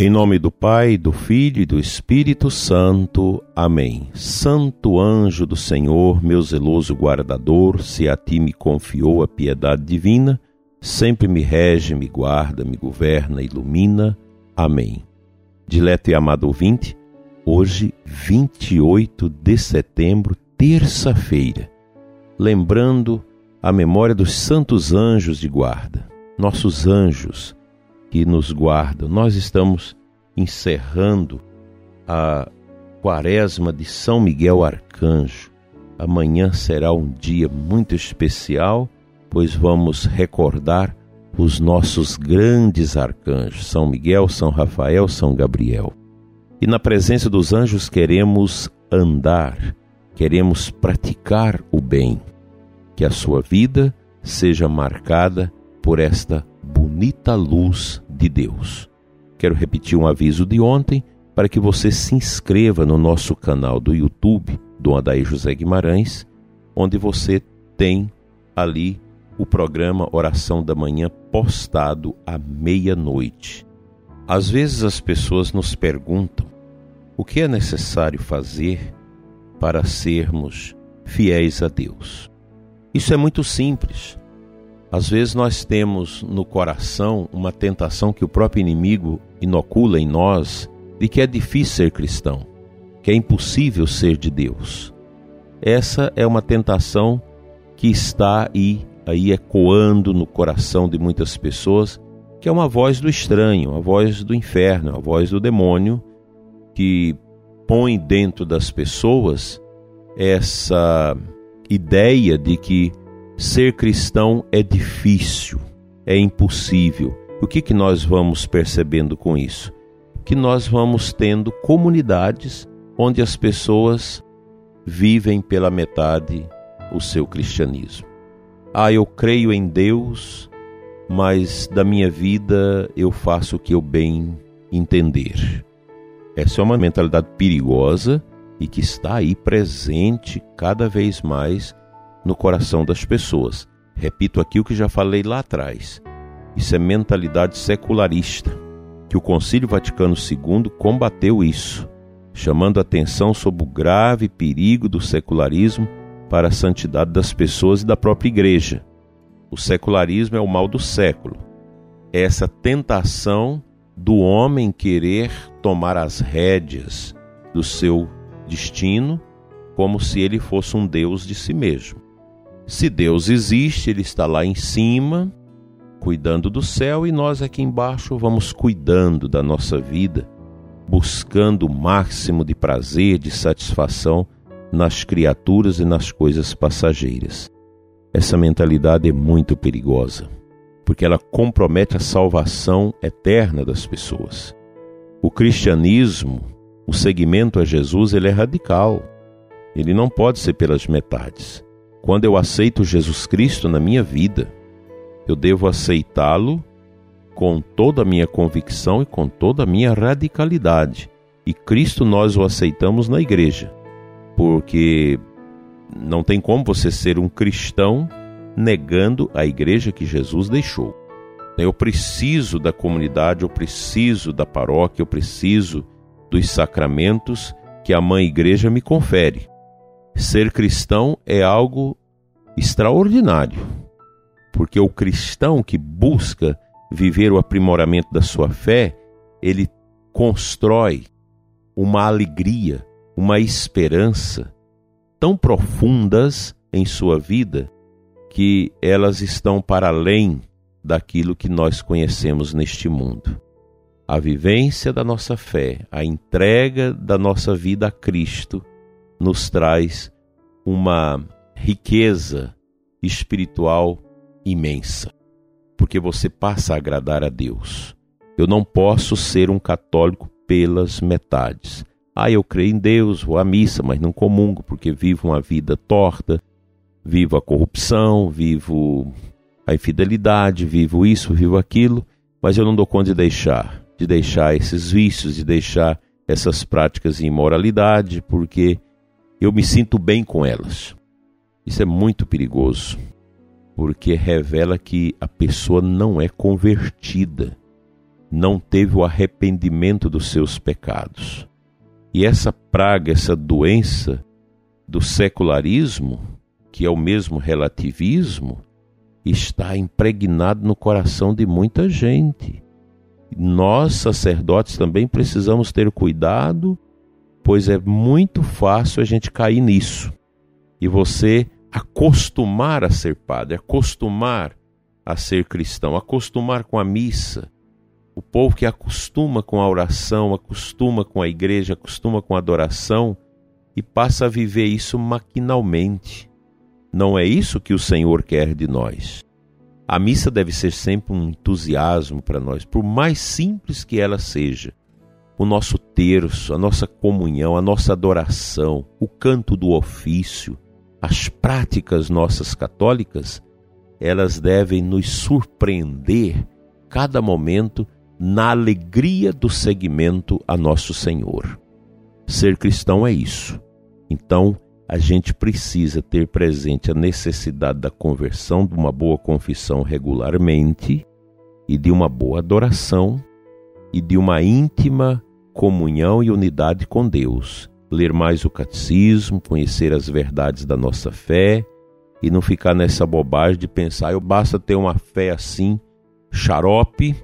Em nome do Pai, do Filho e do Espírito Santo. Amém. Santo anjo do Senhor, meu zeloso guardador, se a ti me confiou a piedade divina, sempre me rege, me guarda, me governa, ilumina. Amém. Dileto e amado ouvinte, hoje, 28 de setembro, terça-feira, lembrando a memória dos santos anjos de guarda, nossos anjos que nos guardam. Nós estamos encerrando a quaresma de São Miguel Arcanjo. Amanhã será um dia muito especial, pois vamos recordar os nossos grandes arcanjos, São Miguel, São Rafael, São Gabriel. E na presença dos anjos queremos andar, queremos praticar o bem. Que a sua vida seja marcada por esta bonita luz de Deus. Quero repetir um aviso de ontem para que você se inscreva no nosso canal do YouTube, Dom Adair José Guimarães, onde você tem ali o programa Oração da Manhã postado à meia-noite. Às vezes as pessoas nos perguntam o que é necessário fazer para sermos fiéis a Deus. Isso é muito simples. Às vezes nós temos no coração uma tentação que o próprio inimigo inocula em nós de que é difícil ser cristão, que é impossível ser de Deus. Essa é uma tentação que está aí, aí ecoando no coração de muitas pessoas, que é uma voz do estranho, a voz do inferno, a voz do demônio que põe dentro das pessoas essa ideia de que ser cristão é difícil, é impossível. O que, que nós vamos percebendo com isso? Que nós vamos tendo comunidades onde as pessoas vivem pela metade o seu cristianismo. Ah, eu creio em Deus, mas da minha vida eu faço o que eu bem entender. Essa é uma mentalidade perigosa e que está aí presente cada vez mais no coração das pessoas. Repito aqui o que já falei lá atrás. Isso é mentalidade secularista, que o Concílio Vaticano II combateu isso, chamando atenção sobre o grave perigo do secularismo para a santidade das pessoas e da própria igreja. O secularismo é o mal do século. É essa tentação do homem querer tomar as rédeas do seu destino como se ele fosse um Deus de si mesmo. Se Deus existe, Ele está lá em cima, cuidando do céu, e nós aqui embaixo vamos cuidando da nossa vida, buscando o máximo de prazer, de satisfação nas criaturas e nas coisas passageiras. Essa mentalidade é muito perigosa, porque ela compromete a salvação eterna das pessoas. O cristianismo, o seguimento a Jesus, ele é radical. Ele não pode ser pelas metades. Quando eu aceito Jesus Cristo na minha vida, eu devo aceitá-lo com toda a minha convicção e com toda a minha radicalidade. E Cristo nós o aceitamos na igreja, porque não tem como você ser um cristão negando a igreja que Jesus deixou. Eu preciso da comunidade, eu preciso da paróquia, eu preciso dos sacramentos que a mãe igreja me confere. Ser cristão é algo extraordinário, porque o cristão que busca viver o aprimoramento da sua fé, ele constrói uma alegria, uma esperança tão profundas em sua vida que elas estão para além daquilo que nós conhecemos neste mundo. A vivência da nossa fé, a entrega da nossa vida a Cristo, nos traz uma riqueza espiritual imensa, porque você passa a agradar a Deus. Eu não posso ser um católico pelas metades. Ah, eu creio em Deus, vou à missa, mas não comungo porque vivo uma vida torta, vivo a corrupção, vivo a infidelidade, vivo isso, vivo aquilo, mas eu não dou conta de deixar, de deixar esses vícios, de deixar essas práticas de imoralidade, porque eu me sinto bem com elas. Isso é muito perigoso, porque revela que a pessoa não é convertida. não teve o arrependimento dos seus pecados. E essa praga, essa doença do secularismo, que é o mesmo relativismo, está impregnado no coração de muita gente. Nós, sacerdotes, também precisamos ter cuidado, pois é muito fácil a gente cair nisso. E você acostumar a ser padre, acostumar a ser cristão, acostumar com a missa. O povo que acostuma com a oração, acostuma com a igreja, acostuma com a adoração e passa a viver isso maquinalmente. Não é isso que o Senhor quer de nós. A missa deve ser sempre um entusiasmo para nós, por mais simples que ela seja. O nosso terço, a nossa comunhão, a nossa adoração, o canto do ofício, as práticas nossas católicas, elas devem nos surpreender cada momento na alegria do seguimento a nosso Senhor. Ser cristão é isso. Então, a gente precisa ter presente a necessidade da conversão, de uma boa confissão regularmente e de uma boa adoração e de uma íntima comunhão e unidade com Deus. Ler mais o catecismo, conhecer as verdades da nossa fé e não ficar nessa bobagem de pensar, eu basta ter uma fé assim, xarope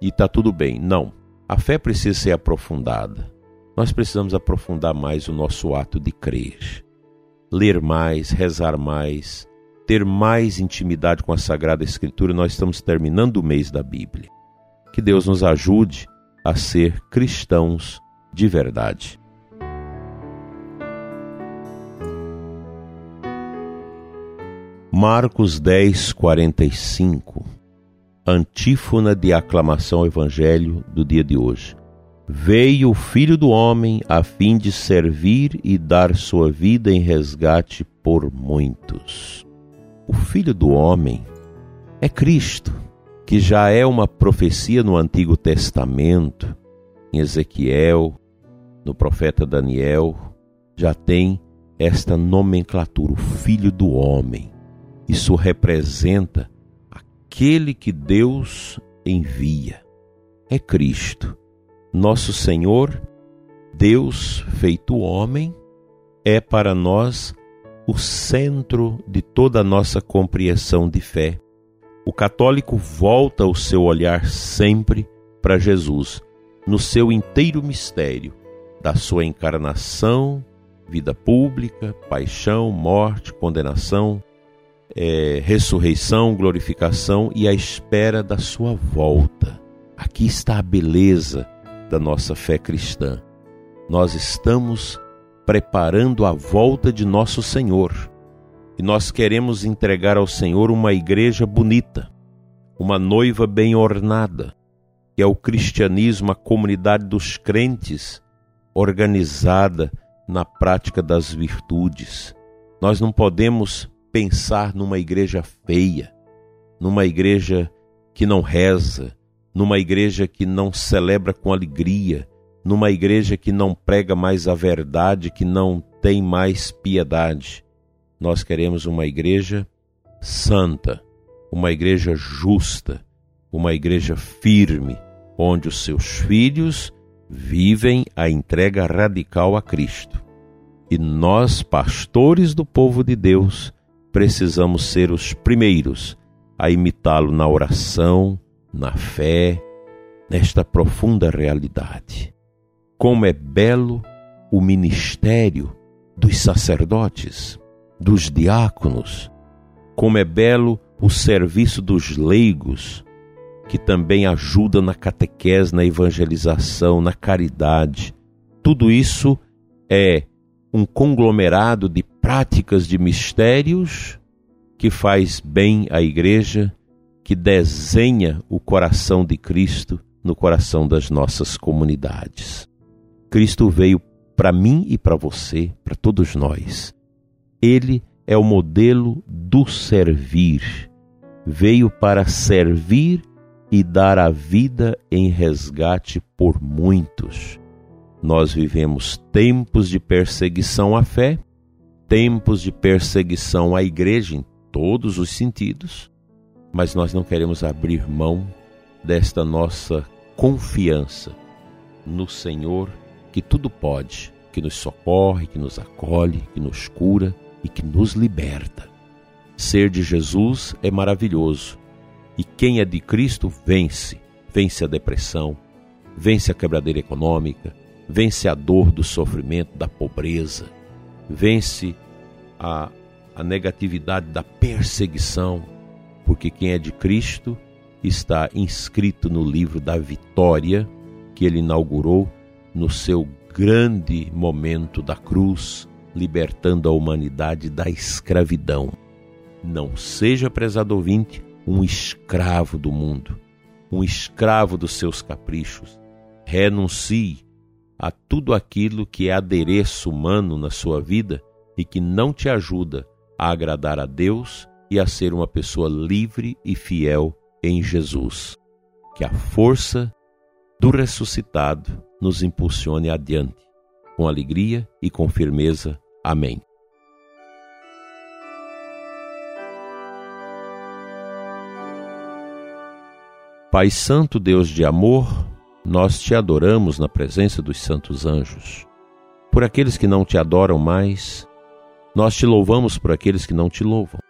e tá tudo bem. Não. A fé precisa ser aprofundada. Nós precisamos aprofundar mais o nosso ato de crer ler mais, rezar mais, ter mais intimidade com a Sagrada Escritura. Nós estamos terminando o mês da Bíblia. Que Deus nos ajude a ser cristãos de verdade. Marcos 10, 45 Antífona de aclamação ao Evangelho do dia de hoje. Veio o Filho do Homem a fim de servir e dar sua vida em resgate por muitos. O Filho do Homem é Cristo, que já é uma profecia no Antigo Testamento, em Ezequiel, no profeta Daniel, já tem esta nomenclatura, o Filho do Homem. Isso representa aquele que Deus envia. É Cristo nosso Senhor, Deus feito homem, é para nós o centro de toda a nossa compreensão de fé. O católico volta o seu olhar sempre para Jesus, no seu inteiro mistério da sua encarnação, vida pública, paixão, morte, condenação, é, ressurreição, glorificação e a espera da sua volta. Aqui está a beleza da nossa fé cristã. Nós estamos preparando a volta de nosso Senhor e nós queremos entregar ao Senhor uma igreja bonita, uma noiva bem ornada, que é o cristianismo, a comunidade dos crentes organizada na prática das virtudes. Nós não podemos pensar numa igreja feia, numa igreja que não reza, numa igreja que não celebra com alegria, numa igreja que não prega mais a verdade, que não tem mais piedade. Nós queremos uma igreja santa, uma igreja justa, uma igreja firme, onde os seus filhos vivem a entrega radical a Cristo. E nós, pastores do povo de Deus, precisamos ser os primeiros a imitá-lo na oração, na fé, nesta profunda realidade. Como é belo o ministério dos sacerdotes, dos diáconos, como é belo o serviço dos leigos, que também ajuda na catequese, na evangelização, na caridade. Tudo isso é um conglomerado de práticas de mistérios que faz bem à igreja que desenha o coração de Cristo no coração das nossas comunidades. Cristo veio para mim e para você, para todos nós. Ele é o modelo do servir. Veio para servir e dar a vida em resgate por muitos. Nós vivemos tempos de perseguição à fé, tempos de perseguição à igreja em todos os sentidos, mas nós não queremos abrir mão desta nossa confiança no Senhor que tudo pode, que nos socorre, que nos acolhe, que nos cura e que nos liberta. Ser de Jesus é maravilhoso e quem é de Cristo vence. Vence a depressão, vence a quebradeira econômica, vence a dor do sofrimento, da pobreza, vence a, a negatividade da perseguição, porque quem é de Cristo está inscrito no livro da vitória que ele inaugurou no seu grande momento da cruz, libertando a humanidade da escravidão. Não seja, prezado ouvinte, um escravo do mundo, um escravo dos seus caprichos. Renuncie a tudo aquilo que é adereço humano na sua vida e que não te ajuda a agradar a Deus e a ser uma pessoa livre e fiel em Jesus. Que a força do ressuscitado nos impulsione adiante, com alegria e com firmeza. Amém. Pai Santo, Deus de amor, nós te adoramos na presença dos santos anjos. Por aqueles que não te adoram mais, nós te louvamos por aqueles que não te louvam.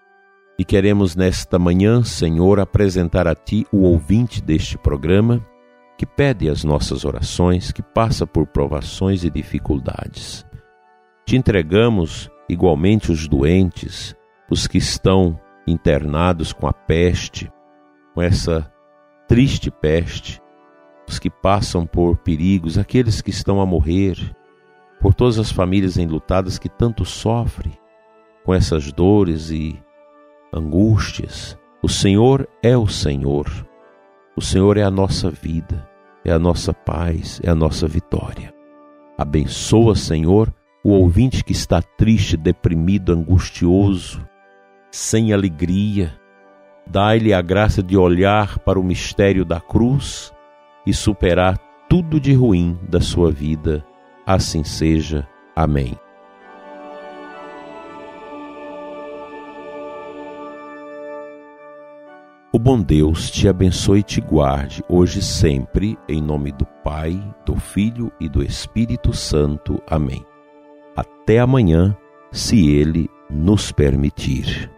E queremos nesta manhã, Senhor, apresentar a Ti o ouvinte deste programa, que pede as nossas orações, que passa por provações e dificuldades. Te entregamos igualmente os doentes, os que estão internados com a peste, com essa triste peste, os que passam por perigos, aqueles que estão a morrer, por todas as famílias enlutadas que tanto sofrem com essas dores e angústias. O Senhor é o Senhor. O Senhor é a nossa vida, é a nossa paz, é a nossa vitória. Abençoa, Senhor, o ouvinte que está triste, deprimido, angustioso, sem alegria, Dai-lhe a graça de olhar para o mistério da cruz e superar tudo de ruim da sua vida. Assim seja. Amém. O bom Deus te abençoe e te guarde hoje e sempre, em nome do Pai, do Filho e do Espírito Santo. Amém. Até amanhã, se Ele nos permitir.